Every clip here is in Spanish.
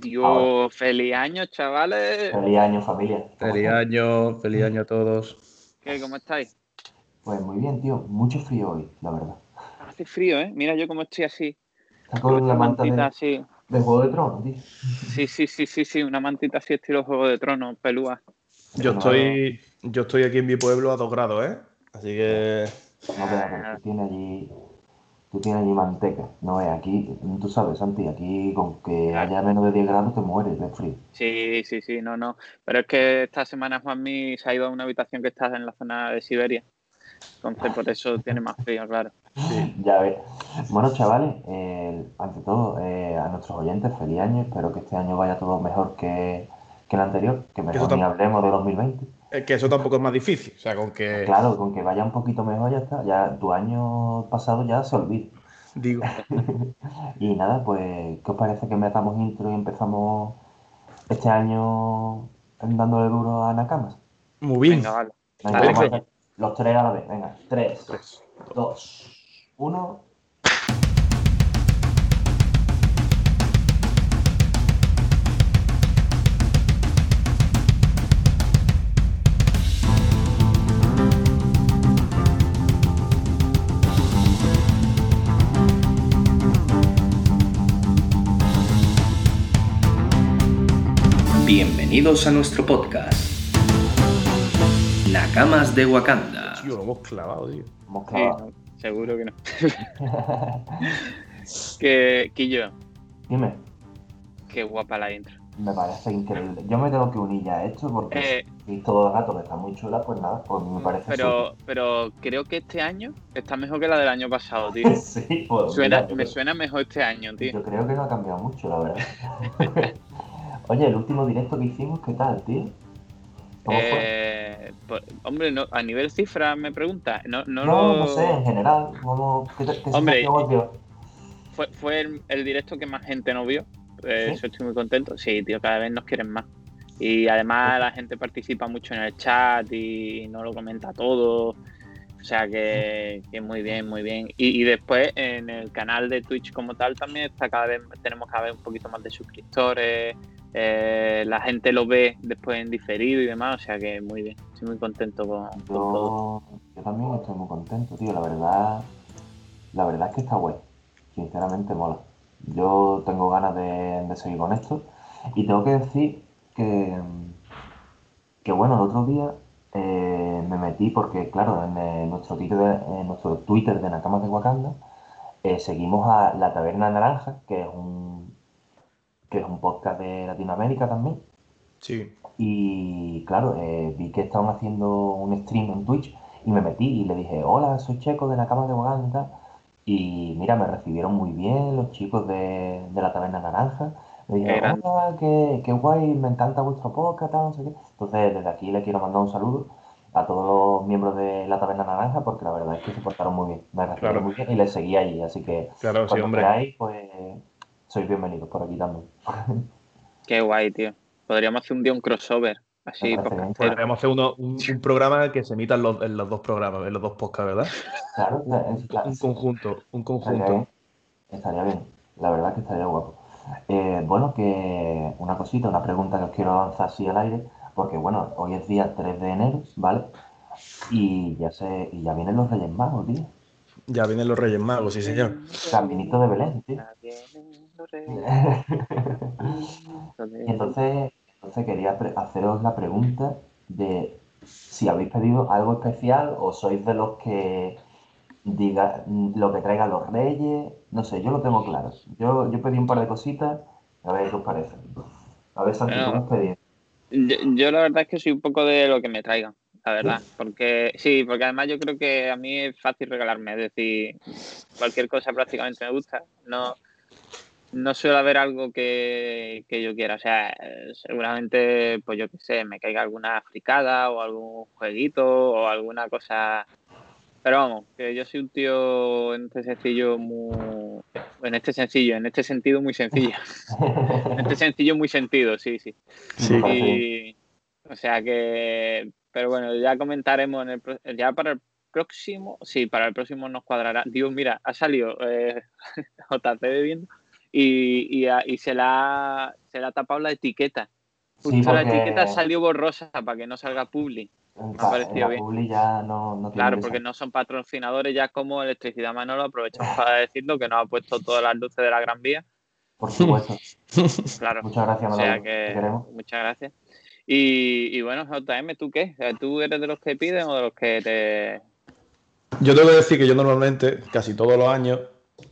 Dios, feliz año, chavales. Feliz año, familia. Feliz año, feliz año a todos. ¿Qué, ¿Cómo estáis? Pues muy bien, tío. Mucho frío hoy, la verdad. Hace frío, ¿eh? Mira yo cómo estoy así. Está con la manta mantita de, así. de Juego de Tronos, tío. Sí, sí, sí, sí, sí, una mantita así estilo Juego de Tronos, pelúa. Yo estoy, yo estoy aquí en mi pueblo a dos grados, ¿eh? Así que No, pero, pero tú tienes allí. Tú tienes allí manteca. No es aquí. Tú sabes, Santi, aquí con que haya menos de 10 grados te mueres de frío. Sí, sí, sí, no, no. Pero es que esta semana Juanmi se ha ido a una habitación que está en la zona de Siberia. Entonces por eso tiene más frío, claro. Ya ves. Bueno, chavales, eh, ante todo, eh, a nuestros oyentes, feliz año. Espero que este año vaya todo mejor que, que el anterior. Que mejor ni hablemos de 2020. Es que eso tampoco es más difícil. O sea, con que Claro, con que vaya un poquito mejor ya está. Ya tu año pasado ya se olvida. digo, Y nada, pues, ¿qué os parece que metamos intro y empezamos este año dándole duro a Nakamas? muy bien. Venga, vale. Venga, Dale, vamos a coño. hacer los tres a la vez. Venga, tres, Tres. dos, uno. Bienvenidos a nuestro podcast. Nakamas de Wakanda. Tío, lo hemos clavado, tío. Hemos Sí, clavado. no, seguro que no. que, Quillo, Dime, qué guapa la intro. me parece increíble. Yo me tengo que unir ya a esto porque Eh, si todo el rato que está muy chula, pues nada, pues me parece pero, pero creo que este año está mejor que la del año pasado, tío. Sí, pues, Suena, mira, me suena mejor este año, tío. Yo creo que no ha cambiado mucho, la verdad. Oye, el último directo que hicimos, ¿qué tal, tío? ¿Cómo fue? Eh, pues, hombre, no, a nivel cifra me pregunta. No, no, No, lo- no sé, en general, ¿cómo, ¿qué, qué Hombre? Fue, fue el, el directo que más gente nos vio. Eh, ¿Sí? Eso estoy muy contento. Sí, tío, cada vez nos quieren más. Y además la gente participa mucho en el chat y no lo comenta todo. O sea que, que muy bien, muy bien. Y, y después en el canal de Twitch como tal también está cada vez, tenemos cada vez un poquito más de suscriptores. Eh, la gente lo ve después en diferido y demás. O sea que muy bien. Estoy muy contento con, con todo. Yo, yo también estoy muy contento, tío. La verdad, la verdad es que está guay. Sinceramente mola. Yo tengo ganas de, de seguir con esto. Y tengo que decir que, que bueno, el otro día eh, me metí porque, claro, en, eh, nuestro, Twitter de, en nuestro Twitter de Nakamas de Wakanda eh, seguimos a La Taberna Naranja, que es un, que es un podcast de Latinoamérica también. Sí. Y claro, eh, vi que estaban haciendo un stream en Twitch y me metí y le dije, hola, soy Checo de la Cama de Bogán y mira, me recibieron muy bien los chicos de, de la Taberna Naranja. Me dijeron, hola, qué, qué guay, me encanta vuestro podcast, tal, no sé qué. Entonces, desde aquí le quiero mandar un saludo a todos los miembros de la Taberna Naranja porque la verdad es que se portaron muy bien. Me recibieron Claro. muy bien y les seguí allí. Así que Claro, sí, cuando hombre. queráis, pues sois bienvenidos por aquí también. Qué guay, tío. Podríamos hacer un día un crossover. Así. Podríamos hacer uno, un, un programa que se emita en los, en los dos programas, en los dos podcasts, ¿verdad? Claro, es- claro, Un conjunto, un Estaría conjunto. bien. Estaría bien. La verdad que estaría guapo. Eh, bueno, que una cosita, una pregunta que os quiero lanzar así al aire, porque bueno, hoy es día 3 de enero, ¿vale? Y ya se, y ya vienen los Reyes Magos, tío. Ya vienen los Reyes Magos, sí, señor. Caminito de Belén, tío. Entonces, entonces quería haceros la pregunta de si habéis pedido algo especial o sois de los que diga lo que traigan los reyes. No sé, yo lo tengo claro. Yo, yo pedí un par de cositas, a ver qué os parece. A ver, Santi, Bueno. ¿cómo has pedido? Yo, yo la verdad es que soy un poco de lo que me traigan, la verdad. Porque sí, porque además yo creo que a mí es fácil regalarme. Es decir, cualquier cosa prácticamente me gusta. No, no suele haber algo que, que yo quiera. O sea, eh, seguramente, pues yo qué sé, me caiga alguna fricada o algún jueguito o alguna cosa. Pero vamos, que yo soy un tío en este sencillo muy. En este sencillo, en este sentido muy sencillo. En este sencillo muy sentido, sí, sí. Sí. Y, o sea que, pero bueno, ya comentaremos en el, ya para el próximo, sí, para el próximo nos cuadrará. Dios, mira, ha salido eh, JC bebiendo y, y, a- y se, la, ha- se le ha tapado la etiqueta. Sí, Justo la etiqueta salió borrosa para que no salga publi. Parecido la bien. publi ya no, no tiene Claro, porque no son patrocinadores ya como Electricidad Manolo, aprovechamos para decirlo, que nos ha puesto todas las luces de la Gran Vía. Por supuesto. Claro. Muchas gracias, O Manolo. sea que muchas gracias. Y, y bueno, JM, ¿tú qué? ¿Tú eres de los que piden o de los que te... Yo tengo que decir que yo normalmente, casi todos los años,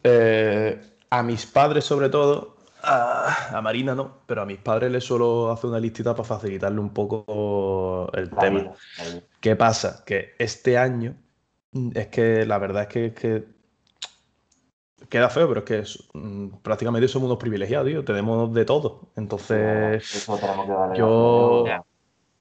eh, a mis padres sobre todo, a, a Marina no, pero a mis padres les suelo hacer una listita para facilitarle un poco el La tema. vida, la vida. ¿Qué pasa? Que este año mm, es que la verdad es que, es que queda feo, pero es que es, mm, prácticamente somos unos privilegiados, tío. Tenemos de todo. Entonces, Eso tenemos que darle yo-.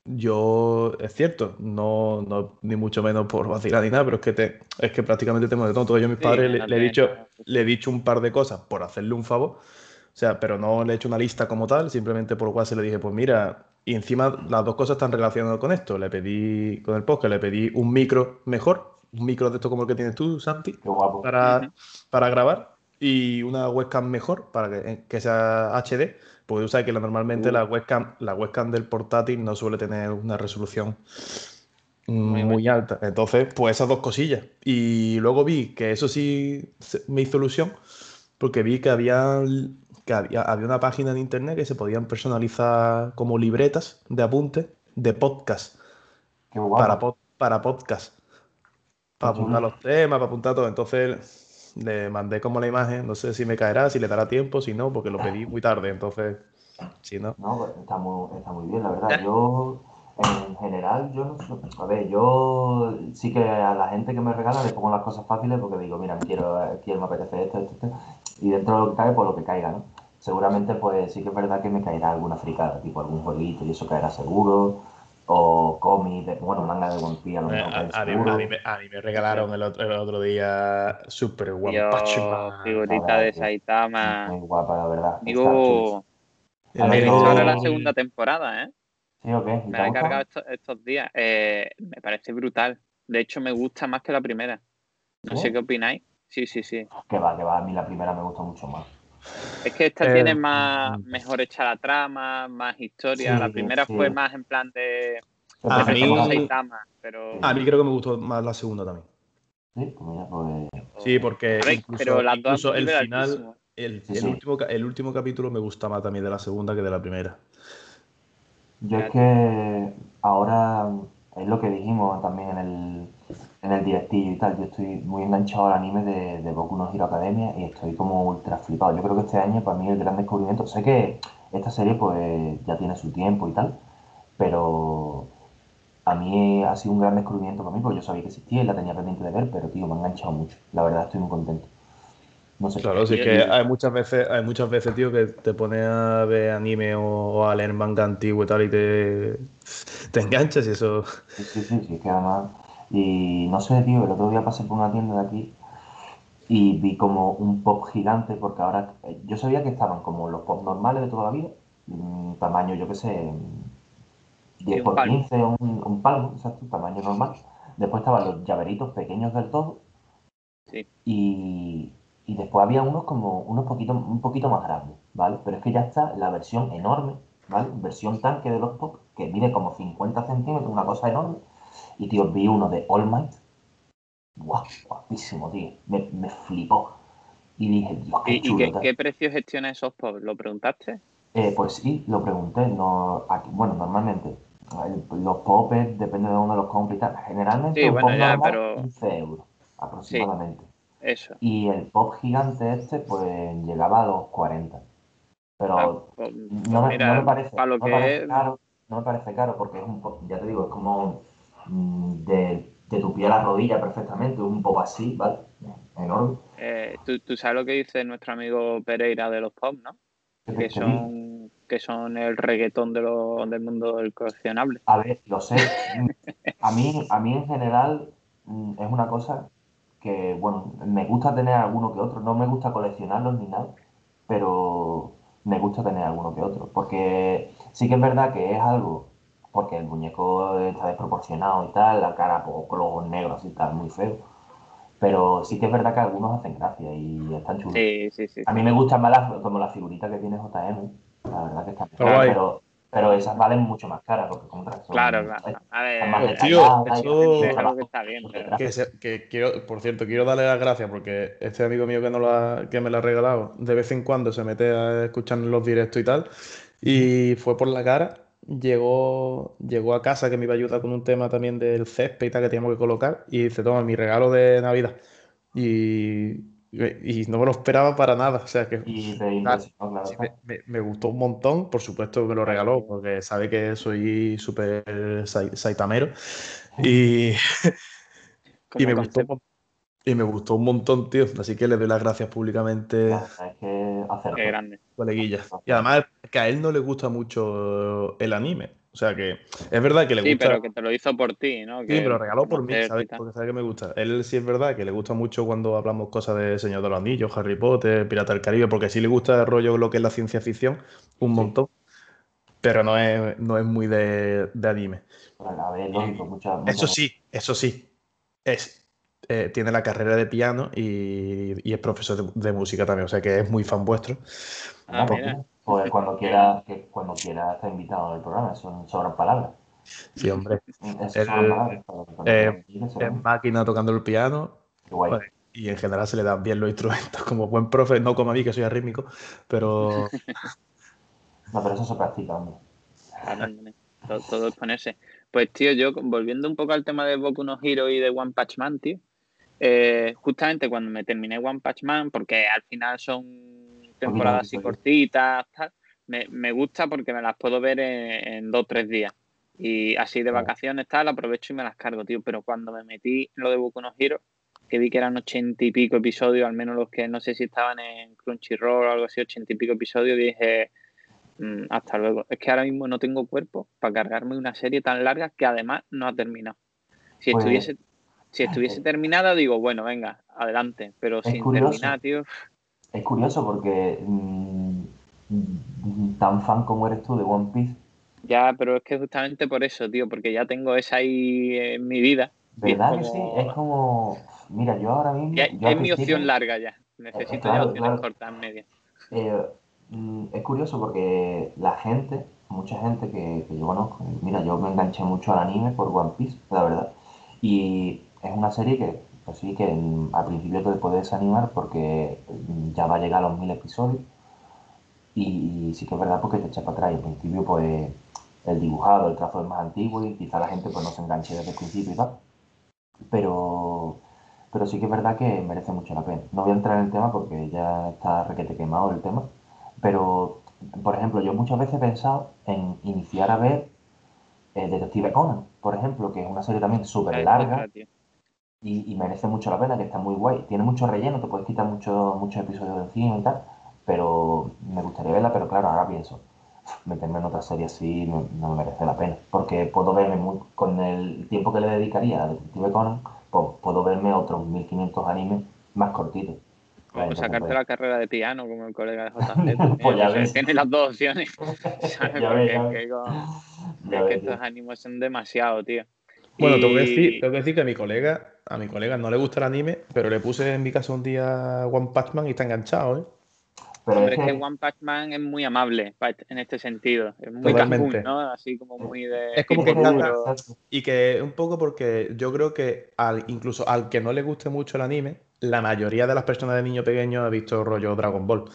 Yo, es cierto, no, no ni mucho menos por vacilar ni nada, pero es que, te, es que prácticamente tengo de todo. Entonces yo a mis Sí, padres le, he dicho, le he dicho un par de cosas por hacerle un favor. O sea, pero no le he hecho una lista como tal, simplemente por lo cual se le dije, pues mira, y encima las dos cosas están relacionadas con esto. Le pedí, con el podcast, le pedí un micro mejor, un micro de esto como el que tienes tú, Santi, Qué guapo. para, para grabar, y una webcam mejor, para que, que sea HD, porque tú sabes que normalmente Uh. la webcam, la webcam del portátil no suele tener una resolución Muy alta. Entonces, pues esas dos cosillas. Y luego vi que eso sí me hizo ilusión, porque vi que había, que había, había una página en internet que se podían personalizar como libretas de apuntes de podcast Qué para, pod- para podcast. Para apuntar los temas, para apuntar todo. Entonces le mandé como la imagen, no sé si me caerá, si le dará tiempo, si no, porque lo pedí muy tarde. Entonces, si no. No, pues, está muy, está muy bien, la verdad. Yo, en general, yo no sé. A ver, yo sí que a la gente que me regala le pongo las cosas fáciles porque digo, mira, quiero, quiero me apetece esto, esto, esto. Y dentro de lo que cae, pues lo que caiga, ¿no? Seguramente, pues sí que es verdad que me caerá alguna fricada, tipo algún jueguito y eso caerá seguro. O cómic, de- bueno, manga de One Piece, a lo Eh, A, a mí, seguro. a mí me, a mí me regalaron el otro, el otro día Super One Yo, Punch Man. figurita de Saitama. Muy guapa, la verdad. Digo, El he ahora la segunda temporada, ¿eh? ¿Sí o qué? ¿Y Me la he cargado estos, estos días. Eh, me parece brutal. De hecho, me gusta más que la primera. No ¿Sí? sé qué opináis. Sí, sí, sí. Que va, que va. A mí la primera me gusta mucho más. Es que esta Eh, tiene más mejor hecha la trama, más historia. Sí, la primera sí. fue más en plan de, A de mí- A mí creo que me gustó más la segunda también. Sí, pues pues. Sí, porque ver, incluso, pero las dos incluso han el final, el, el sí. último, el último capítulo me gusta más también de la segunda que de la primera. Yo es que ahora es lo que dijimos también en el, en el directillo y tal. Yo estoy muy enganchado al anime de, de Boku no Hero Academia y estoy como ultra flipado. Yo creo que este año para mí el gran descubrimiento. Sé que esta serie pues ya tiene su tiempo y tal, pero a mí ha sido un gran descubrimiento para mí porque yo sabía que existía y la tenía pendiente de ver, pero tío, me ha enganchado mucho. La verdad estoy muy contento. No sé. Claro, sí Y- que hay muchas veces, hay muchas veces, tío, que te pones a ver anime o, o a leer manga antiguo y tal y te, te enganchas y eso. Sí, sí, sí, sí, es que además. Y no sé, tío, el otro día pasé por una tienda de aquí y vi como un pop gigante, porque ahora eh, yo sabía que estaban como los pop normales de toda la vida, mm, tamaño, yo qué sé, mm, 10 un por palmo. 15, un, un palmo, exacto, tamaño normal. Después estaban los llaveritos pequeños del todo Sí. y, y después había unos como unos poquito, un poquito más grandes, ¿vale? Pero es que ya está la versión enorme, ¿vale? Versión tanque de los pop, que mide como 50 centímetros, una cosa enorme. Y tío, vi uno de All Might. Guau, guapísimo, tío. Me, me flipó. Y dije, Dios, qué ¿Y, y chulo. qué, qué precio gestiona esos pop? ¿Lo preguntaste? Eh, pues sí, lo pregunté. No, aquí- bueno, normalmente el- los pop es- depende de dónde los compres y tal. Generalmente Sí, un bueno, pop ya, normal, pero- 15 euros aproximadamente. Eso. Y el pop gigante este, pues llegaba a los 40. Pero Ah, pues, no, me, mira, no me parece, para lo no me que parece es- caro, no me parece caro porque es un pop, ya te digo, es como de, de tu pie a la rodilla perfectamente, un pop así, ¿vale? Enorme. eh, ¿tú, tú sabes lo que dice nuestro amigo Pereira de los pop, ¿no? Que son, que son el reggaetón de lo- del mundo del coleccionable. A ver, lo sé. A mí, a mí en general mm, es una cosa que, bueno, me gusta tener alguno que otro. No me gusta coleccionarlos ni nada, pero me gusta tener alguno que otro. Porque sí que es verdad que es algo, porque el muñeco está desproporcionado y tal, la cara pues, con los ojos negros y tal, muy feo. Pero sí que es verdad que algunos hacen gracia y están chulos. Sí, sí, sí. A mí me gustan más las, como la figurita que tiene JM, la verdad que están Pero guay. pero, pero esas valen mucho más caras porque como otras son- Claro, claro. A ver, tío, eso- es algo que está bien, pero-. Que, se- que quiero, por cierto, quiero darle las gracias porque este amigo mío que, no la, que me la ha regalado, de vez en cuando se mete a escuchar los directos y tal, y fue por la cara, llegó, llegó a casa que me iba a ayudar con un tema también del césped y tal que teníamos que colocar, y dice, toma, mi regalo de Navidad. Y, y no me lo esperaba para nada, o sea que Y sí, me, me- me gustó un montón, por supuesto me lo regaló porque sabe que soy súper sai- saitamero, y... Y me, gustó, un mon- y me gustó un montón, tío. Así que le doy las gracias públicamente, Claro, es que hacer qué grande. coleguilla. Y además que a él no le gusta mucho el anime. O sea que es verdad que le Sí, gusta. pero que te lo hizo por ti, ¿no? Sí, Que- lo regaló por mí, ¿sabes? Porque sabe que me gusta. Él sí es verdad que le gusta mucho cuando hablamos cosas de Señor de los Anillos, Harry Potter, Pirata del Caribe, porque sí le gusta el rollo lo que es la ciencia ficción, un Sí. montón. Pero no es, no es muy de, de anime. Bueno, A ver, lógico, muchas Eso sí, eso sí. Es, eh, tiene la carrera de piano y, y es profesor de, de música también, o sea que es muy fan vuestro. Ah, mira. Pues cuando quiera, que cuando quiera estar invitado al programa, son sobran palabras. Sí, hombre. Eso El- sobran palabras. para- para- eh, Es máquina tocando el piano qué guay. joder, y en general se le dan bien los instrumentos como buen profe, no como a mí que soy arrítmico, pero No, pero eso se practica, hombre. Todo, todo es ponerse. Pues, tío, yo volviendo un poco al tema de Boku no Hero y de One Punch Man, tío. eh, justamente cuando me terminé One Punch Man, porque al final son temporadas así episodios. cortitas, tal, me, me gusta porque me las puedo ver en, en dos o tres días. Y así de vacaciones, tal, aprovecho y me las cargo, tío. Pero cuando me metí en lo de Boku no Hero, que vi que eran ochenta y pico episodios, al menos los que no sé si estaban en Crunchyroll o algo así, ochenta y pico episodios, dije, "Mm, hasta luego. Es que ahora mismo no tengo cuerpo para cargarme una serie tan larga que además no ha terminado. Si Pues- estuviese, si estuviese terminada, digo, bueno, venga, adelante. Pero sin curioso. terminar, tío, Es curioso porque mm, mm, tan fan como eres tú de One Piece, ya, pero es que justamente por eso, tío, porque ya tengo esa ahí en mi vida. ¿verdad que sí? Es como, mira, yo ahora mismo... Ya, yo es mi opción larga ya. Necesito claro, ya opciones claro. cortas medias. Eh, mm, es curioso porque la gente, mucha gente que, que yo conozco, mira, yo me enganché mucho al anime por One Piece, la verdad. Y es una serie que, pues sí, que mm, al principio te puede desanimar porque mm, ya va a llegar a los mil episodios. Y, y sí que es verdad porque te echa para atrás. Y al principio, pues, el dibujado, el trazo es más antiguo y quizá la gente pues no se enganche desde el principio y tal. Pero, pero sí que es verdad que merece mucho la pena. No voy a entrar en el tema porque ya está requete quemado el tema. Pero, por ejemplo, yo muchas veces he pensado en iniciar a ver eh, Detective Conan, por ejemplo, que es una serie también súper larga tío. Y, y merece mucho la pena, que está muy guay. Tiene mucho relleno, te puedes quitar mucho- muchos episodios de encima y tal, pero me gustaría verla, pero claro, ahora pienso, meterme en otra serie así no, no me merece la pena, porque puedo verme muy- con el tiempo que le dedicaría a Detective Conan, pues puedo verme otros 1500 animes más cortitos. Como Entonces, sacarte pues, la carrera de piano, como el colega de JC. Pues ya ves. Tiene las dos opciones. ¿sabes? Ya ves, ya es ves. que, con- ya es que ves, estos ánimos son demasiado, tío. Bueno, tengo que, decir, tengo que decir que a mi colega, a mi colega no le gusta el anime, pero le puse en mi casa un día One Punch Man y está enganchado, ¿eh? Pero Hombre, es que One Punch Man es muy amable en este sentido. Es muy. Cancún, ¿no? Así como muy de. Es como que exacto. Y que un poco porque yo creo que al, incluso al que no le guste mucho el anime, la mayoría de las personas de niño pequeño ha visto rollo Dragon Ball.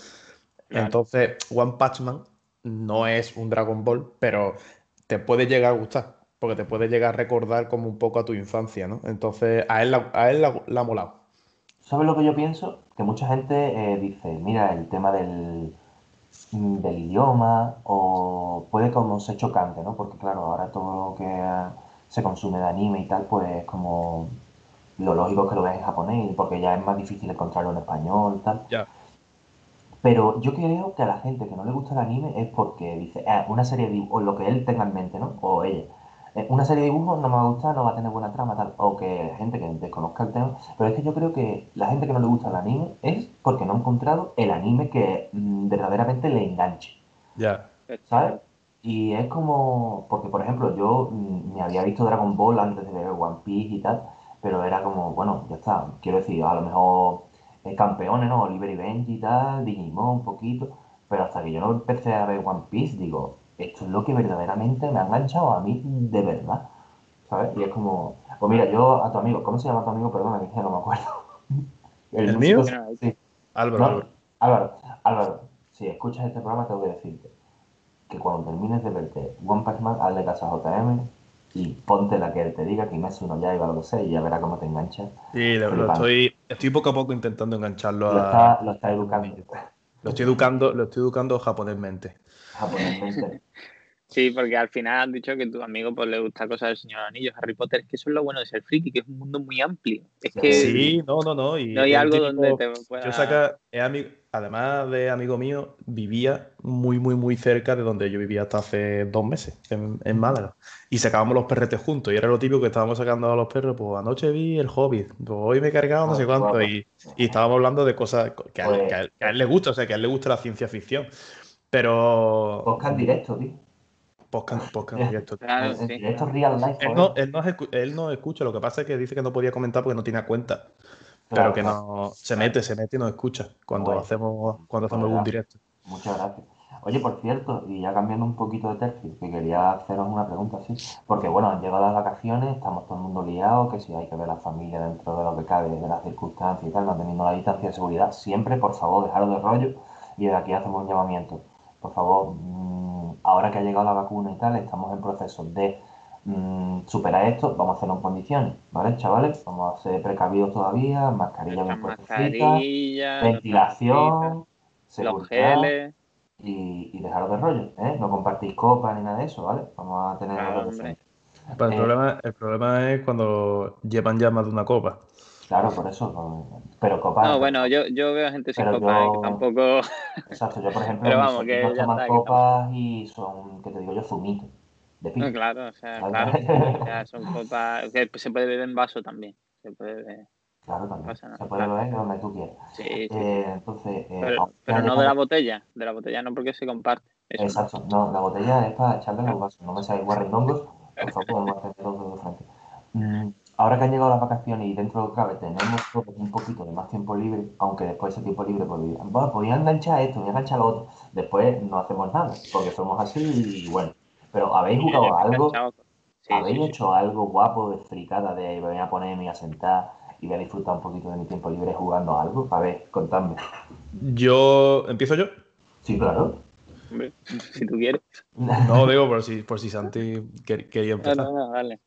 Claro. Entonces, One Punch Man no es un Dragon Ball, pero te puede llegar a gustar, porque te puede llegar a recordar como un poco a tu infancia, ¿no? Entonces, a él, la- a él la, la ha molado. ¿Sabes lo que yo pienso? Que mucha gente eh, dice, mira, el tema del, mm, del idioma, o puede como ser chocante, ¿no? Porque claro, ahora todo lo que se consume de anime y tal, pues es como lo lógico es que lo veas en japonés, porque ya es más difícil encontrarlo en español y tal. Ya. Pero yo creo que a la gente que no le gusta el anime es porque dice, ah, una serie de o lo que él tenga en mente, ¿no? O ella. Eh, Una serie de dibujos no me va a gustar, no va a tener buena trama, tal. O que gente que desconozca el tema. Pero es que yo creo que la gente que no le gusta el anime es porque no ha encontrado el anime que mm, verdaderamente le enganche. Ya. ¿Sabes? Y es como, porque por ejemplo, yo mm, me había visto Dragon Ball antes de ver One Piece y tal, pero era como, bueno, ya está. Quiero decir, a lo mejor eh, campeones, ¿no? Oliver y Benji y tal, Digimon un poquito, pero hasta que yo no empecé a ver One Piece, digo, esto es lo que verdaderamente me ha enganchado a mí de verdad, ¿sabes? Y es como, pues mira, yo a tu amigo, ¿cómo se llama tu amigo? Perdona, que ya no me acuerdo. ¿El mío? Sí. Álvaro, No, Álvaro. Álvaro, Álvaro, si escuchas este programa tengo que decirte que cuando termines de verte One Punch Man, hazle caso a JM y ponte la que él te diga, que Kimetsu no Yaiba lo que sea, y ya verá cómo te engancha. Sí, lo, lo Flipante. estoy, estoy poco a poco intentando engancharlo Lo a. está, lo está educando Lo estoy educando, lo estoy educando japonésmente. Japonésmente. Sí, porque al final han dicho que tu amigo pues le gusta cosas del Señor Anillos, Harry Potter, es que eso es lo bueno de ser friki, que es un mundo muy amplio. Es que Sí, no, no, no. Y no hay algo típico- donde te pueda... Yo saca, además de amigo mío, vivía muy, muy, muy cerca de donde yo vivía hasta hace dos meses, en, en Málaga. Y sacábamos los perretes juntos. Y era lo típico que estábamos sacando a los perros. Pues anoche vi el Hobbit, pues hoy me he cargado no Ah, sé cuánto. Y, y estábamos hablando de cosas que a, él, Pues- que a él- que a él le gusta, o sea, que a él le gusta la ciencia ficción. Pero. Podcast directo, tío. Podcast, podcast directo. Claro, en sí. directo real life. Él no, él, no, escu- él no escucha, lo que pasa es que dice que no podía comentar porque no tenía cuenta. Claro, pero que claro. no se mete, se mete y nos escucha cuando Bueno, hacemos cuando hacemos verdad. algún directo. Muchas gracias. Oye, por cierto, y ya cambiando un poquito de tercio, que quería haceros una pregunta así, porque bueno, han llegado las vacaciones, estamos todo el mundo liado, que si hay que ver a la familia dentro de lo que cabe, de las circunstancias y tal, manteniendo la distancia de seguridad, siempre, por favor, dejaros de rollo y de aquí hacemos un llamamiento. Por favor, mm, ahora que ha llegado la vacuna y tal, estamos en proceso de mm, superar esto, vamos a hacerlo en condiciones, ¿vale, chavales? Vamos a ser precavidos todavía, mascarilla bien ventilación, los geles, y, y dejaros de rollo, ¿eh? No compartís copas ni nada de eso, ¿vale? Vamos a tener Claro, el, Eh, problema, el problema es cuando llevan ya más de una copa. Claro, por eso. no- Pero copas. No, bueno, yo, yo veo gente sin copa, eh, yo- que tampoco... Exacto, yo por ejemplo, Pero vamos, que ya toman está, que copas y son, ¿qué te digo yo? Zumitos. De No, pico. claro, o sea, claro. O sea, son copas... que se puede beber en vaso también. Se puede beber... Claro, también. pasa nada, Se puede claro. beber donde tú quieras. Sí, sí. Eh, entonces, eh, Pero, pero no de la botella. De la botella no porque se comparte. Eso no. Exacto, no, la botella es para echarle en los vasos, no me seáis guarrindongos, por favor, hacer todo de frente. Mm, ahora que han llegado las vacaciones y dentro de que cabe tenemos todos un poquito de más tiempo libre, aunque después ese tiempo libre, pues, bueno, podía enganchar esto, voy a enganchar lo otro, después no hacemos nada, porque somos así y bueno. Pero ¿habéis jugado a algo? Sí, ¿Habéis sí, sí. hecho algo guapo de fricada de voy a ponerme a sentar y voy a disfrutar un poquito de mi tiempo libre jugando a algo? A ver, contadme. Yo. ¿Empiezo yo? Sí, claro. Hombre, si tú quieres. No, digo por si, por si Santi quer- quería No, empezar. no, no, dale.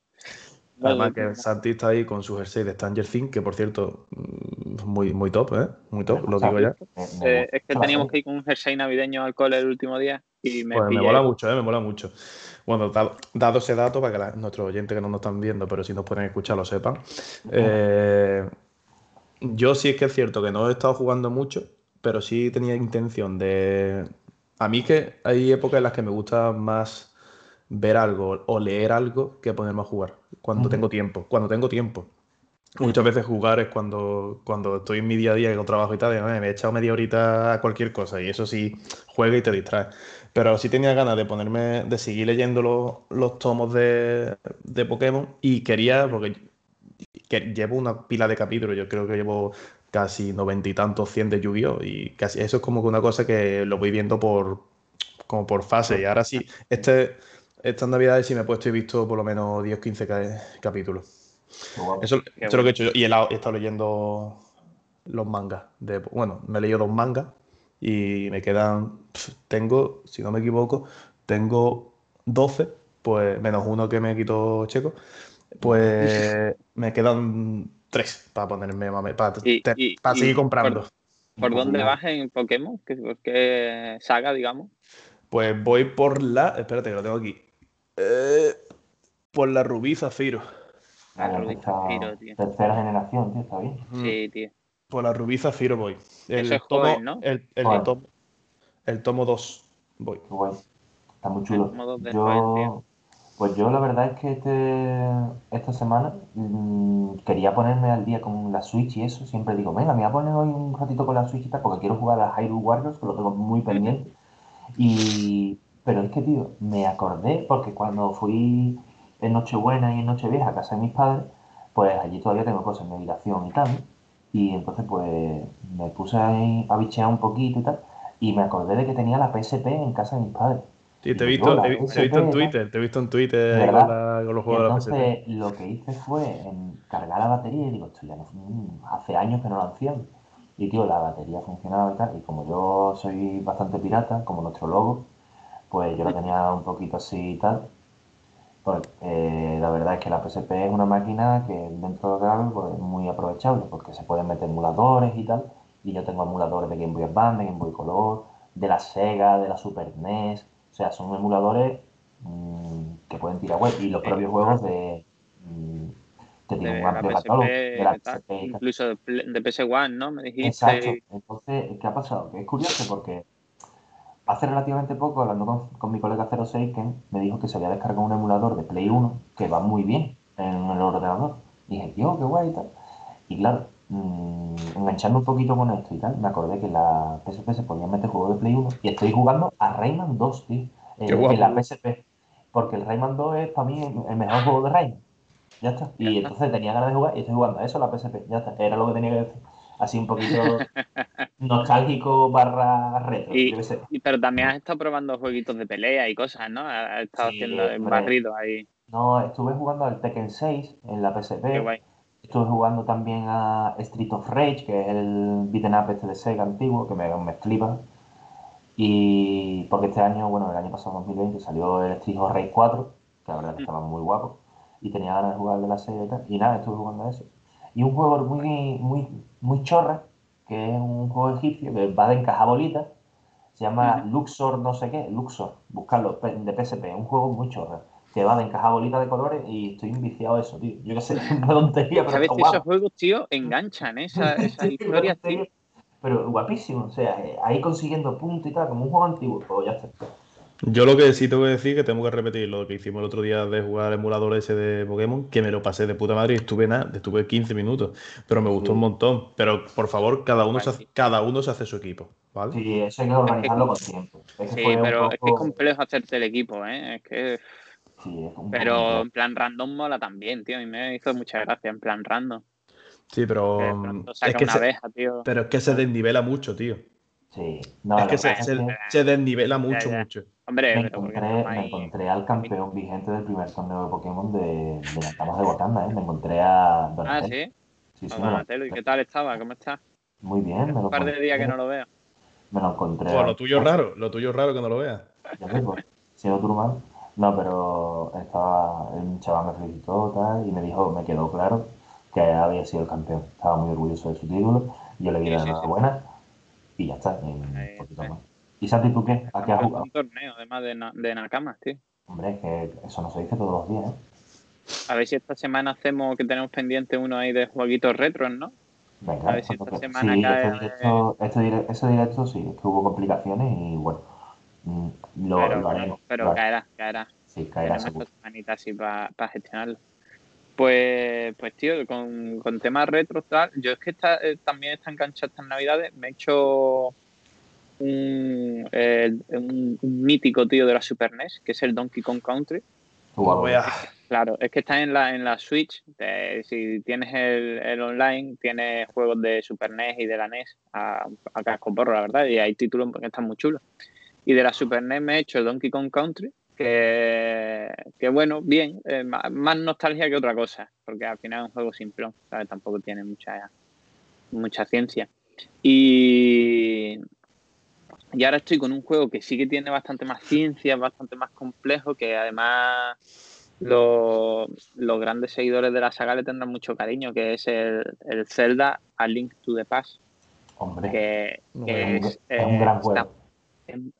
Además que Santi está ahí con su jersey de Stranger Things, que por cierto, mm, muy, muy top, ¿eh? Muy top, lo digo ya. Me Eh, es que teníamos que ir con un jersey navideño al cole el último día y me Pues me mola mucho, ¿eh? Me mola mucho. Bueno, dado, dado ese dato, para que la- nuestros oyentes que no nos están viendo, pero si nos pueden escuchar, lo sepan. eh, yo sí es que es cierto que no he estado jugando mucho, pero sí tenía intención de... A mí que hay épocas en las que me gusta más ver algo o leer algo que ponerme a jugar, cuando tengo tiempo, cuando tengo tiempo. Muchas veces jugar es cuando, cuando estoy en mi día a día con trabajo y tal, y, "Eh, me he echado media horita a cualquier cosa y eso sí juega y te distrae. Pero sí tenía ganas de ponerme, de seguir leyendo los, los tomos de, de Pokémon y quería, porque que llevo una pila de capítulos, yo creo que llevo casi noventa y tantos, cien de Yu-Gi-Oh! y casi eso es como que una cosa que lo voy viendo por como por fase. Y ahora sí, este, estas navidades sí me he puesto y he visto por lo menos 10 15 ca- capítulos. Eso, es lo que he hecho yo. Y he, estado leyendo los mangas. De, bueno, me he leído dos mangas y me quedan, tengo, si no me equivoco, tengo 12, pues menos uno que me quitó Checo, pues me quedan tres para ponerme, para, Y- te- y- para y seguir por- comprando. ¿Por dónde vas en Pokémon? ¿Qué, por qué saga, digamos? Pues voy por la, espérate que lo tengo aquí, Eh, por la Rubí Zafiro. Vale, Rubí esta Zafiro, tío. Tercera generación, tío, está bien. Sí, tío. Por la Rubí Zafiro voy. El Eso es tomo, joven, ¿no? El, el tomo, el tomo 2 voy. Guay. Está muy chulo. modo de Yo, joven, tío. pues yo la verdad es que este, esta semana mm, quería ponerme al día con la Switch y eso. Siempre digo, venga, me voy a poner hoy un ratito con la Switch y tal, porque quiero jugar a Hyrule Warriors, que lo tengo muy pendiente. Y, pero es que, tío, me acordé, porque cuando fui en Nochebuena y en Nochevieja a casa de mis padres, pues allí todavía tengo cosas en mi habitación y tal. Y entonces pues me puse ahí a bichear un poquito y tal. Y me acordé de que tenía la PSP en casa de mis padres. Sí, te he visto, te he- te he visto en. Twitter, te he visto en Twitter con, la- con los juegos de la PSP. entonces lo que hice fue en cargar la batería y digo, esto ya no, mm, hace años que no la enciendo. Y tío, la batería funcionaba y tal. Y como yo soy bastante pirata, como nuestro logo, pues yo la tenía un poquito así y tal. Eh, la verdad es que la PSP es una máquina que dentro de cabe, pues, es muy aprovechable porque se pueden meter emuladores y tal. Y yo tengo emuladores de Game Boy Advance, de Game Boy Color, de la Sega, de la Super NES. O sea, son emuladores mm, que pueden tirar web. Y los propios juegos de. mm, que tienen un amplio PSP, catálogo. De la PSP incluso de, Play- de PS One, ¿no? Me dijiste. Exacto. Entonces, ¿qué ha pasado? Que es curioso porque hace relativamente poco, hablando con, con mi colega 06, que me dijo que se había descargado un emulador de Play 1 que va muy bien en el ordenador. Y dije, tío, qué guay y tal. Y claro, mm, enganchando un poquito con esto y tal, me acordé que en la PSP se podía meter juegos de Play 1 y estoy jugando a Rayman 2, tío, guapo. en la PSP. Porque el Rayman 2 es para mí el mejor juego de Rayman. Ya está. Y entonces tenía ganas de jugar y estoy jugando a eso, la PSP. Ya está. Era lo que tenía que decir. Así un poquito nostálgico barra retro. Y- pero también has estado probando jueguitos de pelea y cosas, ¿no? Has estado Sí, haciendo hombre. barrido ahí. No, estuve jugando al Tekken 6 en la PSP. Estuve jugando también a Street of Rage, que es el beat'em up este de Sega antiguo, que me, me flipa. Y porque este año, bueno, el año pasado 2020 salió el Street of Rage 4, que la verdad que estaba muy guapo. Y tenía ganas de jugar de la serie y tal. Y nada, estuve jugando a eso. Y un juego muy, muy, muy chorra, que es un juego egipcio que va de encajar bolitas. Se llama. Luxor no sé qué, Luxor, buscarlo, de PSP, un juego muy chorra. Que va de encajar bolitas de colores y estoy enviciado a eso, tío. Yo qué sé, una tontería, pero ¿Sabes está que esos juegos, tío, enganchan ¿eh? Esa- historias, tío? Pero guapísimo, o sea, eh, ahí consiguiendo puntos y tal, como un juego antiguo, pues ya está. Yo lo que sí tengo que decir que tengo que repetir lo que hicimos el otro día de jugar al emulador ese de Pokémon, que me lo pasé de puta madre y estuve nada, estuve 15 minutos, pero me gustó Sí. un montón. Pero por favor, cada uno, se Vale, hace, cada uno se hace su equipo, ¿vale? Sí, eso hay que organizarlo con tiempo. Es que Sí, pero es que es complejo hacerte el equipo, ¿eh? Es que... Sí, es un Pero en plan random mola también, tío. A mí me hizo mucha gracia en plan random. Sí, pero Que de mm, pronto es saca que una se, abeja, tío. pero es que se desnivela mucho, tío. Sí, no, es que se, se- que se desnivela mucho, ya. mucho. Hombre, me encontré, no me encontré al campeón vigente del primer torneo de Pokémon de, de las damas de Wakanda, ¿eh? Me encontré a Ah, Donatello. sí. Sí, sí, Ah, Donatello, ¿y qué tal estaba? ¿Cómo está? Muy bien, me lo Un par de días que no lo veo. me lo encontré. Pues lo tuyo es raro, lo tuyo es raro que no lo veas. Ya ves, pues, siendo turman. No, pero estaba, un chaval me felicitó tal, y me dijo, me quedó claro que había sido el campeón. Estaba muy orgulloso de su título. Yo le di Sí, la sí, sí. Y ya está. un poquito más. ¿Y Santi, tú qué? ¿A qué has jugado? Un torneo, además de, na- de Nakamas, tío. Hombre, es que eso no se dice todos los días, ¿eh? A ver si esta semana hacemos que tenemos pendiente uno ahí de jueguitos retros, ¿no? Venga, A ver si cuando esta semana sí, cae- este directo, este ese directo sí, es que hubo complicaciones y bueno, mm, lo, pero lo haremos. pero lo haremos. caerá, caerá. Sí, caerá Tenemos esta semanita así para gestionarlo. Pues, pues tío, con, con temas retro tal, yo es que está, eh, también está enganchado estas navidades, me he hecho un, eh, un, un mítico tío de la Super NES, que es el Donkey Kong Country. Voy a- Claro, es que está en la, en la Switch. te- si tienes el, el online, tienes juegos de Super NES y de la NES a, a casco porro, la verdad, y hay títulos que están muy chulos. Y de la Super NES me he hecho el Donkey Kong Country, que, que bueno, bien, eh, más, nostalgia que otra cosa, porque al final es un juego simplón, ¿sabes? Tampoco tiene mucha, mucha ciencia. Y, y ahora estoy con un juego que sí que tiene bastante más ciencia, bastante más complejo, que además los, los grandes seguidores de la saga le tendrán mucho cariño, que es el, el Zelda A Link to the Past, Hombre, que, es, un, es, es un eh, gran está, juego.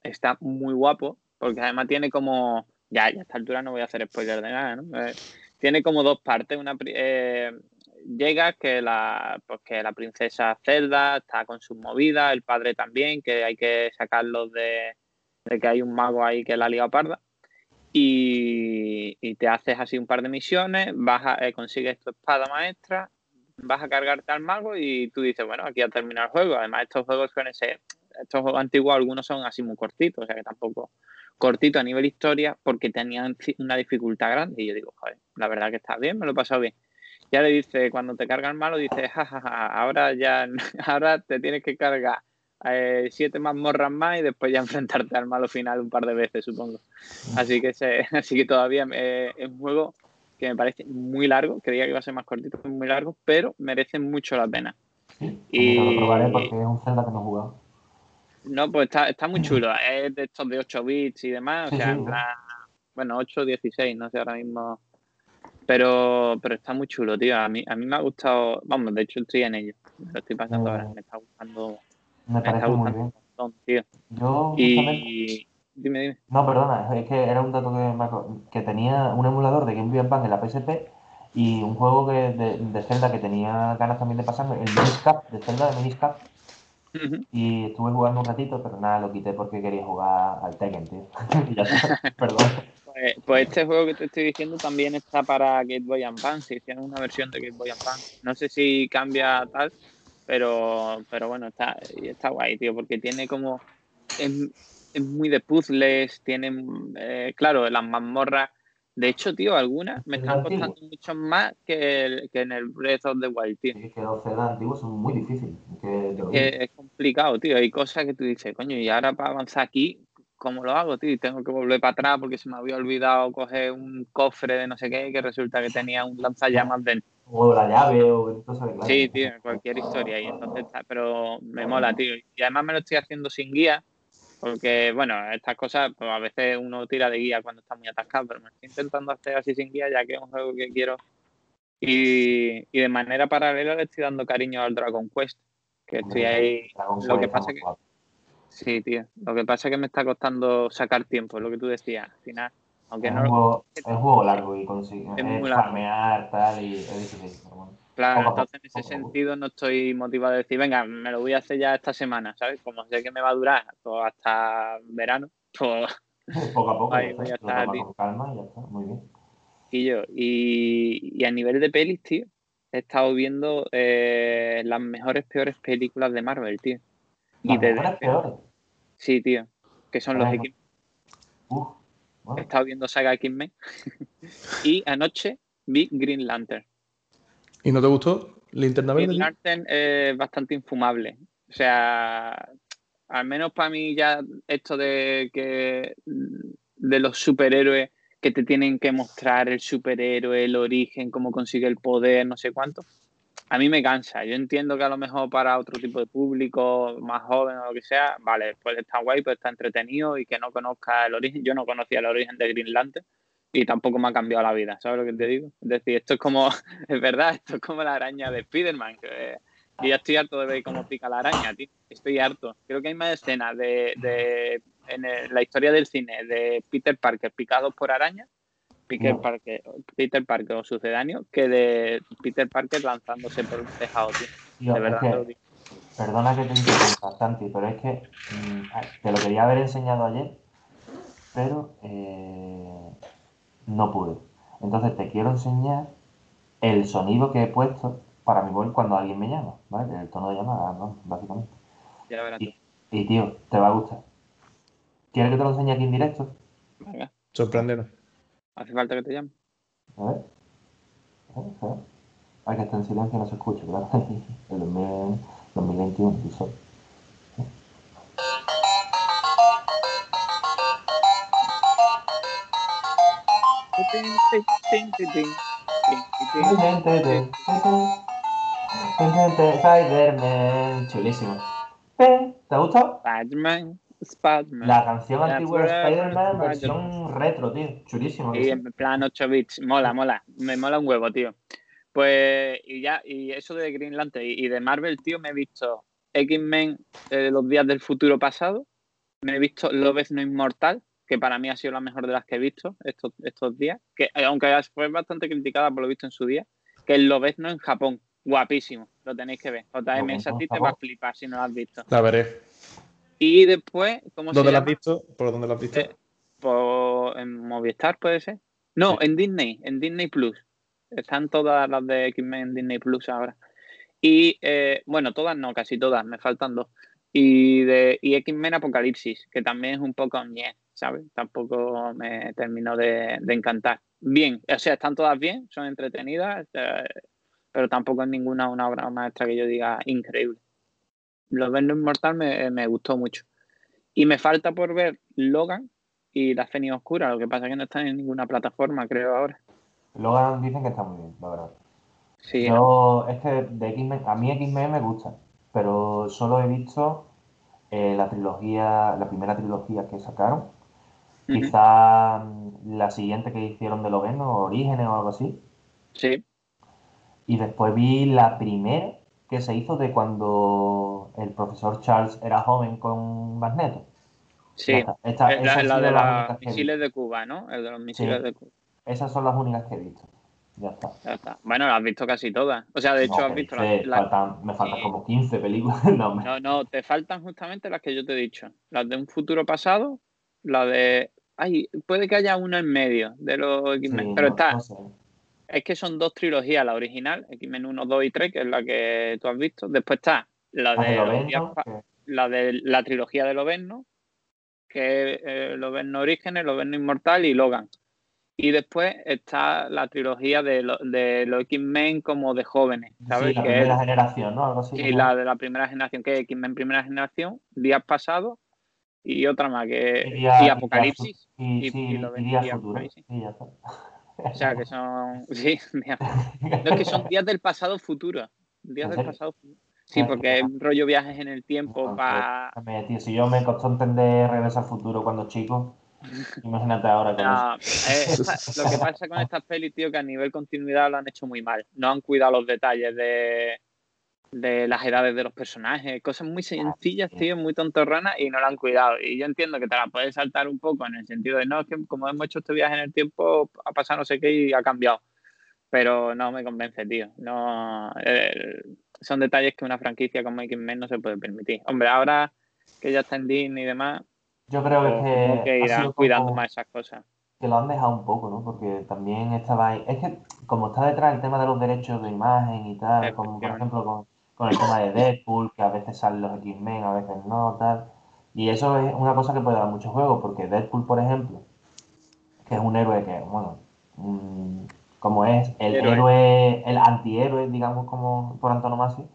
está muy guapo, porque además tiene como, ya, ya a esta altura no voy a hacer spoiler de nada, ¿no? Eh, tiene como dos partes, una eh, llega que la, pues que la princesa Zelda está con sus movidas, el padre también, que hay que sacarlos de, que hay un mago ahí que la liado parda. Y, y te haces así un par de misiones, vas a, eh, consigues tu espada maestra, vas a cargarte al mago y tú dices, bueno, aquí ha terminado el juego. Además, estos juegos suelen ser, estos juegos antiguos, algunos son así muy cortitos, o sea que tampoco cortito a nivel historia, porque tenían una dificultad grande. Y yo digo, joder, la verdad que está bien, me lo he pasado bien. ya le dice, cuando te carga el malo, dice, jajaja, ahora ya, ahora te tienes que cargar eh, siete mazmorras más y después ya enfrentarte al malo final un par de veces, supongo. Así que, se, así que todavía eh, es un juego que me parece muy largo, creía que iba a ser más cortito, muy largo, pero merece mucho la pena. Sí, Y- lo probaré porque es un Zelda que no he jugado. No, pues está, está muy chulo. Es de estos de 8 bits y demás. O sea, en plan, bueno, 8, 16, no sé ahora mismo. Pero, pero está muy chulo, tío. A mí, a mí me ha gustado. Vamos, de hecho estoy en ello. Me lo estoy pasando ahora. Me está gustando, Me me está gustando bien. un montón, tío. Yo. Y. Dime, dime. No, perdona, es que era un dato que, me que tenía un emulador de Game Boy Advance en la PSP y un juego que, de, de Zelda que tenía ganas también de pasarme, el Miniscap, de Zelda de Miniscap. Y estuve jugando un ratito, pero nada, lo quité porque quería jugar al Tekken, tío. Y ya está, perdón. Pues, pues este juego que te estoy diciendo también está para Game Boy Advance. Hicieron una versión de Game Boy Advance. No sé si cambia tal, pero, pero bueno, está, está guay, tío, porque tiene como. Es, es muy de puzzles, tiene. eh, claro, las mazmorras. De hecho, tío, algunas me Es están costando mucho más que, el- que en el Breath of the Wild, tío. Es que los Zelda antiguos son muy difíciles. Que es complicado, tío. Hay cosas que tú dices, coño, y ahora para avanzar aquí, ¿cómo lo hago, tío? Y tengo que volver para atrás porque se me había olvidado coger un cofre de no sé qué, que resulta que tenía un lanzallamas dentro. O la llave o cosas de. Sí, tío, cualquier historia. Y entonces está, pero me mola, tío. Y además me lo estoy haciendo sin guía, porque, bueno, estas cosas, pues a veces uno tira de guía cuando está muy atascado, pero me estoy intentando hacer así sin guía, ya que es un juego que quiero. Y, y de manera paralela le estoy dando cariño al Dragon Quest, que estoy ahí lo que pasa que-. Sí, tío. Lo que pasa es que me está costando sacar tiempo, es lo que tú decías. Al final, aunque Es no un, lo juego, es un juego largo y consigue Es es muy largo. farmear, tal, y es difícil. bueno. Claro, poco entonces en ese poco a poco. sentido no estoy motivado a decir, venga, me lo voy a hacer ya esta semana, ¿sabes? Como sé que me va a durar pues, hasta verano, pues Poco a poco, Ahí, con calma y ya está, muy bien. y yo. Y, y a nivel de pelis, tío, he estado viendo eh, las mejores, peores películas de Marvel, tío. Y Las de mejores DC. peores. Sí, tío, que son los Bueno. X. Uf, He estado viendo Saga X-Men. y anoche vi Green Lantern. ¿Y no te gustó Linterna Verde? Green? Lantern es bastante infumable. O sea, al menos para mí ya esto de que de los superhéroes que te tienen que mostrar el superhéroe, el origen, cómo consigue el poder, no sé cuánto. A mí me cansa. Yo entiendo que a lo mejor para otro tipo de público, más joven o lo que sea, vale, pues está guay, pues está entretenido y que no conozca el origen. Yo no conocía el origen de Green Lantern y tampoco me ha cambiado la vida, ¿sabes lo que te digo? Es decir, esto es como, es verdad, esto es como la araña de Spider-Man. que- y ya estoy harto de ver cómo pica la araña, tío. Estoy harto. Creo que hay más escenas de, de en el- la historia del cine de Peter Parker picados por arañas, Peter. Parker, Peter Parker o sucedáneo, que de Peter Parker lanzándose por un tejado, tío. tío, De verdad que- lo digo. Perdona que te interrumpa, Santi, pero es que mm, ay, te lo quería haber enseñado ayer, pero eh, no pude. Entonces te quiero enseñar el sonido que he puesto para mi móvil cuando alguien me llama, ¿vale? El tono de llamada, ¿no? Básicamente. Ya verás tú. Y, y, tío, te va a gustar. ¿Quieres que te lo enseñe aquí en directo? Venga, Sorprendenos. hace falta que te llame. A ver. A ver, a ver. Ay, que está en silencio y no se escucha, claro. El 2000 2021, tú sabes. Spider-Man. Chulísimo. ¿Eh? ¿Te ha gustado? Spider-Man, Spider-Man. La canción That's antigua de Spider-Man, versión retro, tío. Chulísimo. Y sí. en plan 8 bits, mola, mola, me mola un huevo, tío. Pues, y ya, y eso de Green Lantern y, y de Marvel, tío, me he visto X-Men eh, los días del futuro pasado, me he visto Lobez no Inmortal, que para mí ha sido la mejor de las que he visto estos, estos días, que aunque fue bastante criticada por lo visto en su día, que es no en Japón, guapísimo, lo tenéis que ver. JM, esa a ti te va a flipar si no lo has visto. La veré. Y después, ¿cómo se ¿Dónde la has llama? visto? ¿Por dónde la has visto? Eh, Por, en Movistar puede ser. No, Sí. en Disney, en Disney Plus. Están todas las de X-Men en Disney Plus ahora. Y eh, bueno, todas no, casi todas, me faltan dos. Y de y X-Men Apocalipsis, que también es un poco ñe, ¿sabes? Tampoco me terminó de, de encantar. Bien, o sea, están todas bien, son entretenidas. eh, pero tampoco es ninguna una obra maestra que yo diga increíble. Los Verno Inmortal me, me gustó mucho. Y me falta por ver Logan y La Feni Oscura, lo que pasa es que no están en ninguna plataforma, creo ahora. Logan dicen que está muy bien, la verdad. Sí, Yo, es que de X-Men, a mí X-Men me gusta, pero solo he visto eh, la trilogía, la primera trilogía que sacaron. Quizá mm, la siguiente que hicieron de Loveno, Orígenes o algo así. sí, Y después vi la primera que se hizo de cuando el profesor Charles era joven con Magneto. sí. Ya está. Esta- Es la, la de los misiles de Cuba, ¿no? El de los misiles Sí. de Cuba. Esas son las únicas que he visto. Ya está. Ya está. Bueno, las has visto casi todas. O sea, de hecho, No, has visto dice, las. faltan- me faltan sí. como 15 películas. no, hombre. No, no, te faltan justamente las que yo te he dicho. Las de un futuro pasado, la de. Ay, puede que haya una en medio de los. Sí, pero no- está. sé. Es que son dos trilogías, la original, X-Men 1, 2 y 3, que es la que tú has visto. Después está la de, Loveno, días la de la trilogía de Loberno, que es eh, Loberno Orígenes, Loberno Inmortal y Logan. Y después está la trilogía de, lo- de los X-Men como de jóvenes, ¿sabes? Sí, la que es primera generación, ¿no? Algo así. y la de la primera generación, que es X-Men primera generación, Días Pasados y otra más, que Y día- y Apocalipsis. Y, y- sí, y y Día y O sea, que son. Sí, días- no es que son días del pasado futuro. Días ¿En del pasado futuro. Sí, porque es rollo viajes en el tiempo No, para. Tío, si yo me costó entender Regreso al Futuro cuando chico, imagínate ahora con. No, eh, esta- lo que pasa con estas pelis, tío, que a nivel continuidad lo han hecho muy mal. No han cuidado los detalles de, de las edades de los personajes, cosas muy sencillas, tío, muy tontorranas y no lo han cuidado. Y yo entiendo que te la puedes saltar un poco en el sentido de, no, es que como hemos hecho este viaje en el tiempo, ha pasado no sé qué y ha cambiado. Pero no me convence, tío. No, eh, son detalles que una franquicia como X-Men no se puede permitir. Hombre, ahora que ya está en Disney y demás, Yo creo que, supongo es que irán cuidando más esas cosas. que lo han dejado un poco, ¿no? Porque también estaba ahí. Es que como está detrás el tema de los derechos de imagen y tal, como por ejemplo con, con el tema de Deadpool, que a veces salen los X-Men, a veces no, tal. Y eso es una cosa que puede dar mucho juego, porque Deadpool, por ejemplo, que es un héroe que, bueno, mm, como es el Héroe. héroe, el antihéroe, digamos, como por antonomasia,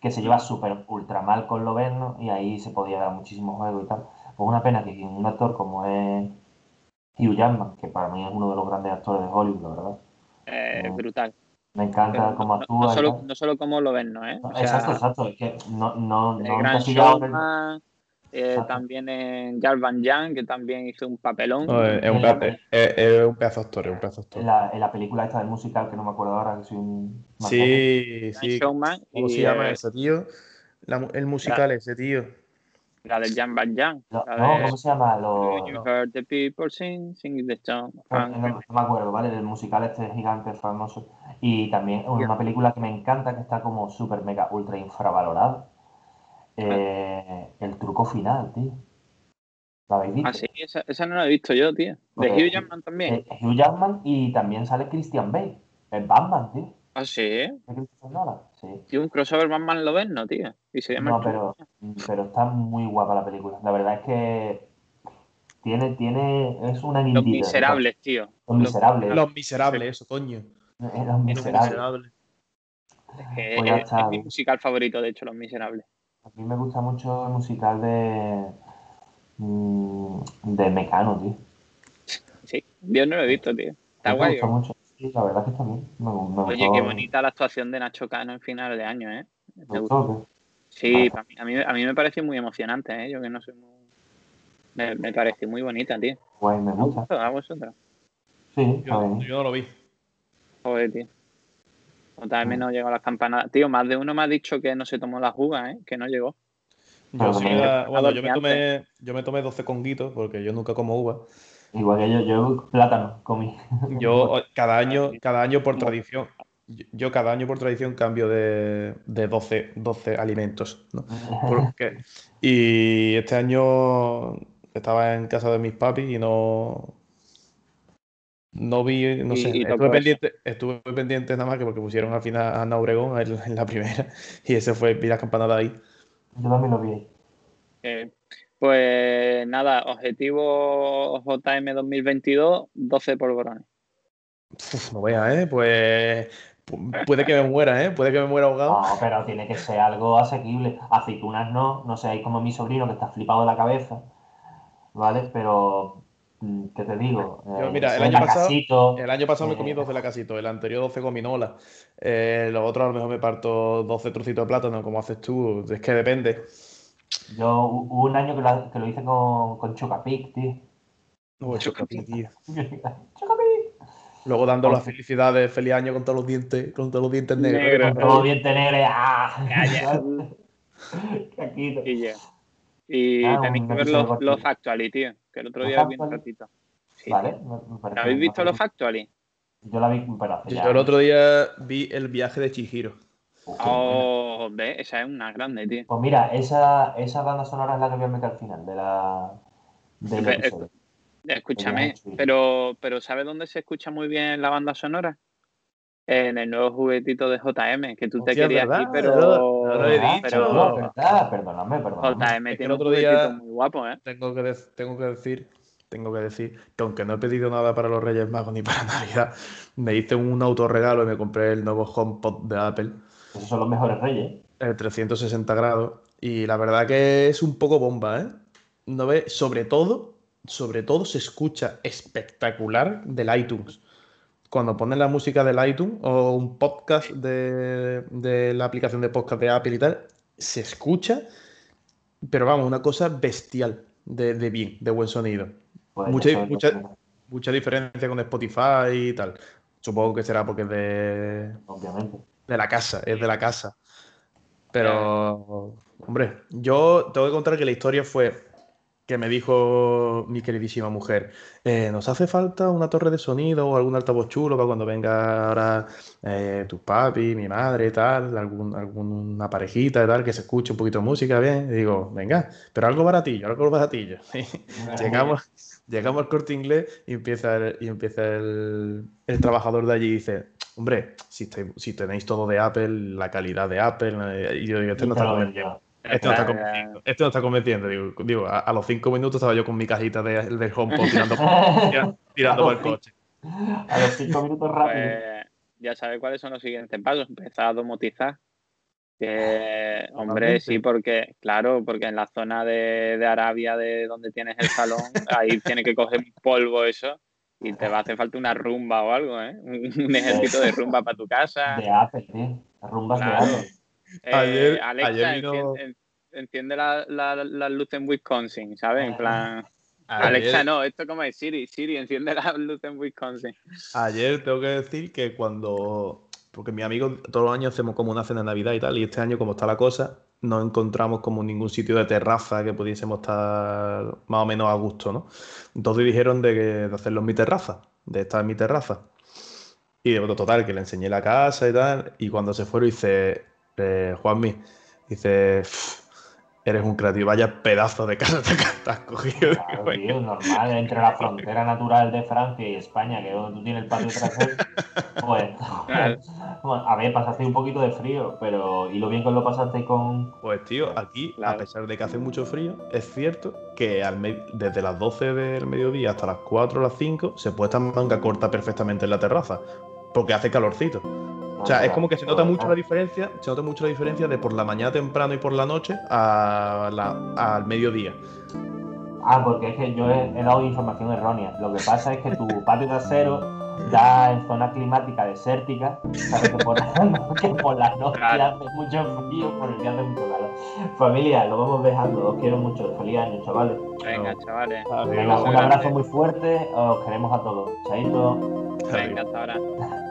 que se lleva súper ultra mal con Loberno y ahí se podía dar muchísimo juego y tal. Pues una pena que un actor como es Hugh Jackman, que para mí es uno de los grandes actores de Hollywood, la verdad. Eh, Mm. brutal. Me encanta cómo no, actúa. no solo, no solo como lo ven, ¿no? ¿eh? O sea, exacto, exacto. Es que no, no, el no gran el- eh, también en Jar Van Jan, que también hizo un papelón. No, es, un pedazo, es- es un pedazo de actor, es un pedazo de actor. en la, en la película esta del musical, que no me acuerdo ahora, que soy un... Sí, sí. showman ¿Cómo y se llama eh, ese tío? La el musical ese tío. La de Jan Van Jan. No, de ¿cómo se llama? Lo, You heard the people sing, sing the song. no, no- no me acuerdo, ¿vale? Del musical este gigante famoso. Y también una película que me encanta, que está como súper mega ultra infravalorada. Eh, el truco final, tío. ¿La habéis visto? Ah, sí, esa, esa no la he visto yo, tío. De Hugh Jackman también. Eh, Hugh Jackman y también sale Christian Bale. El Batman, tío. Ah, sí. ¿De Christopher Nolan? Sí. Tío, un crossover Batman lo ven, ¿no, tío? Y se llama No, pero, pero está muy guapa la película. La verdad es que tiene, tiene, es una Los nitidez. miserables, tío. Los miserables. Los miserables, eso, coño. Los Los miserables. miserables. Es que Pues es, está, es mi ¿eh? musical favorito, de hecho, Los Miserables. A mí me gusta mucho el musical de, mm, de Mecano, tío. Sí, yo no lo he visto, tío. Está Me guay. gusta mucho. Sí, la verdad es que está bien. Me, me Oye, gustó- qué bonita la actuación de Nacho Cano en final de año, ¿eh? me Me gustó. gustó, Sí, a, mí, a mí me pareció muy emocionante, ¿eh? Yo que no soy muy... Me, me pareció muy bonita, tío. Guay, me ¿A gusta. ¿A vosotros? Sí, Yo, no lo vi. Joder, tío. Otra vez no llegó a las campanadas. Tío, más de uno me ha dicho que no se tomó la juga, ¿eh? Que no llegó. Yo, sí, la- bueno, yo me tomé, yo me tomé 12 conguitos porque yo nunca como uva. Igual que yo, yo plátano comí. Yo cada año, cada año por tradición, yo, cada año por tradición cambio de, de 12, 12 alimentos, ¿no? Porque, y este año estaba en casa de mis papis y no, no vi, no Y- sé, y estuve eso. pendiente, estuve pendiente nada más que porque pusieron al final a Ana Obregón en, la primera y ese fue, vi las campanadas ahí. Yo también lo vi. Eh, pues nada, objetivo JM 2022, 12 polvorones. Uf, no veas, ¿eh? Pues, pu- puede que me muera, ¿eh? Puede que me muera ahogado. No, pero tiene que ser algo asequible. Aceitunas no, no seáis como mi sobrino que está flipado de la cabeza, ¿vale? Pero, mm, ¿qué te digo? Yo, Eh, mira, el año pasado- El año pasado me eh, comí 12 lacasitos, el anterior 12 gominolas. Eh, los otros a lo mejor me parto 12 trocitos de plátano, como haces tú. Es que depende. Yo hu- hubo un año que lo, que lo hice con, con Chocapic, tío. Oh, chocapic, tío. Chocapic. Luego dando las felicidades, feliz año con todos los dientes, con todos los dientes negros. Negro. Con todo diente negro. ¡Ah! Calla. Caquito. Y, ya. y Ah, tenéis que ver los, los Factually, tío. Que el otro ¿Los día vi un ratito. Sí. Vale, me, me parece ¿Habéis visto los Factually? Yo la vi, pero hace ya. Yo el otro día vi el viaje de Chihiro. Oh, ve, esa es una grande, tío. Pues mira, esa, esa banda sonora es la que voy a meter al final de la, del Pero, episodio. Escúchame, pero, pero ¿sabes dónde se escucha muy bien la banda sonora? En el nuevo juguetito de JM, que tú te querías ¿verdad? ir, pero. No lo he ¿Verdad? dicho. pero- No, verdad, perdóname, perdóname. JM Es que tiene el un otro juguetito día- muy guapo, ¿eh? Tengo que, tengo que decir, tengo que decir que aunque no he pedido nada para los Reyes Magos ni para Navidad, me hice un autorregalo y me compré el nuevo HomePod de Apple, Esos son los mejores reyes. el 360 grados, y la verdad que es un poco bomba, ¿eh? No ve, sobre todo, sobre todo se escucha espectacular del iTunes. Cuando ponen la música del iTunes o un podcast de, de la aplicación de podcast de Apple y tal, se escucha, pero vamos, una cosa bestial de, de bien, de buen sonido. Pues Mucha- es mucha- Mucha diferencia con Spotify y tal. Supongo que será porque es de, Obviamente. De la casa, es de la casa. Pero, hombre, yo tengo que contar que la historia fue que me dijo mi queridísima mujer, eh, nos hace falta una torre de sonido o algún altavoz chulo para cuando venga ahora eh, tu papi, mi madre tal, algún, alguna parejita y tal, que se escuche un poquito de música bien. Y digo, venga, pero algo baratillo, algo baratillo. llegamos, llegamos al corte inglés y empieza el, y empieza el, el trabajador de allí y dice, hombre, si, te- si tenéis todo de Apple, la calidad de Apple, eh", y yo digo, este no está convenciendo. Este no está Claro. convenciendo. Este no está convenciendo. Digo, digo, a, a los cinco minutos estaba yo con mi cajita de, del HomePod tirando, tira- tirando por el coche. A los cinco minutos rápido. Pues ya sabes cuáles son los siguientes pasos. Empezar a domotizar. Que, hombre, sí, porque, claro, porque en la zona de, de Arabia, de donde tienes el salón, ahí tiene que coger polvo eso y te va a hacer falta una rumba o algo, ¿eh? Un, un ejército de rumba para tu casa. De Apple. Las rumbas Claro. de Apple. Eh, Ayer- Alexa, ayer vino- enciende, en- enciende la, la, la luz en Wisconsin, ¿sabes? En plan, Ayer- Alexa no, esto como es Siri, Siri, enciende la luz en Wisconsin. Ayer tengo que decir que cuando. Porque mi amigo todos los años hacemos como una cena de Navidad y tal, y este año, como está la cosa, no encontramos como ningún sitio de terraza que pudiésemos estar más o menos a gusto, ¿no? Entonces dijeron de, de hacerlo en mi terraza, de estar en mi terraza. Y de total, que le enseñé la casa y tal, y cuando se fueron dice, eh, Juanmi, dice, "Pff, eres un creativo, vaya pedazo de casa te has cogido. Claro, tío, normal. Entre la frontera natural de Francia y España, que es donde tú tienes el patio trasero, pues. Claro. bueno, a ver, pasaste un poquito de frío, pero. ¿Y lo bien que lo pasaste con.? Pues tío, aquí, Claro. a pesar de que hace mucho frío, es cierto que al me- desde las 12 del mediodía hasta las 4 o las 5 se puede estar manga corta perfectamente en la terraza, porque hace calorcito. O sea, es como que se nota mucho la diferencia, se nota mucho la diferencia de por la mañana temprano y por la noche a la- al mediodía. Ah, porque es que yo he, he dado información errónea. Lo que pasa es que tu patio trasero da en zona climática desértica, ¿sabes? Que por, que por la noche Claro. hace mucho frío, por el día hace mucho calor. Familia, lo vamos dejando. Os quiero mucho. Feliz año, chavales. Venga, chavales. Venga, un abrazo muy fuerte. Os queremos a todos. Chaito. Venga, hasta ahora.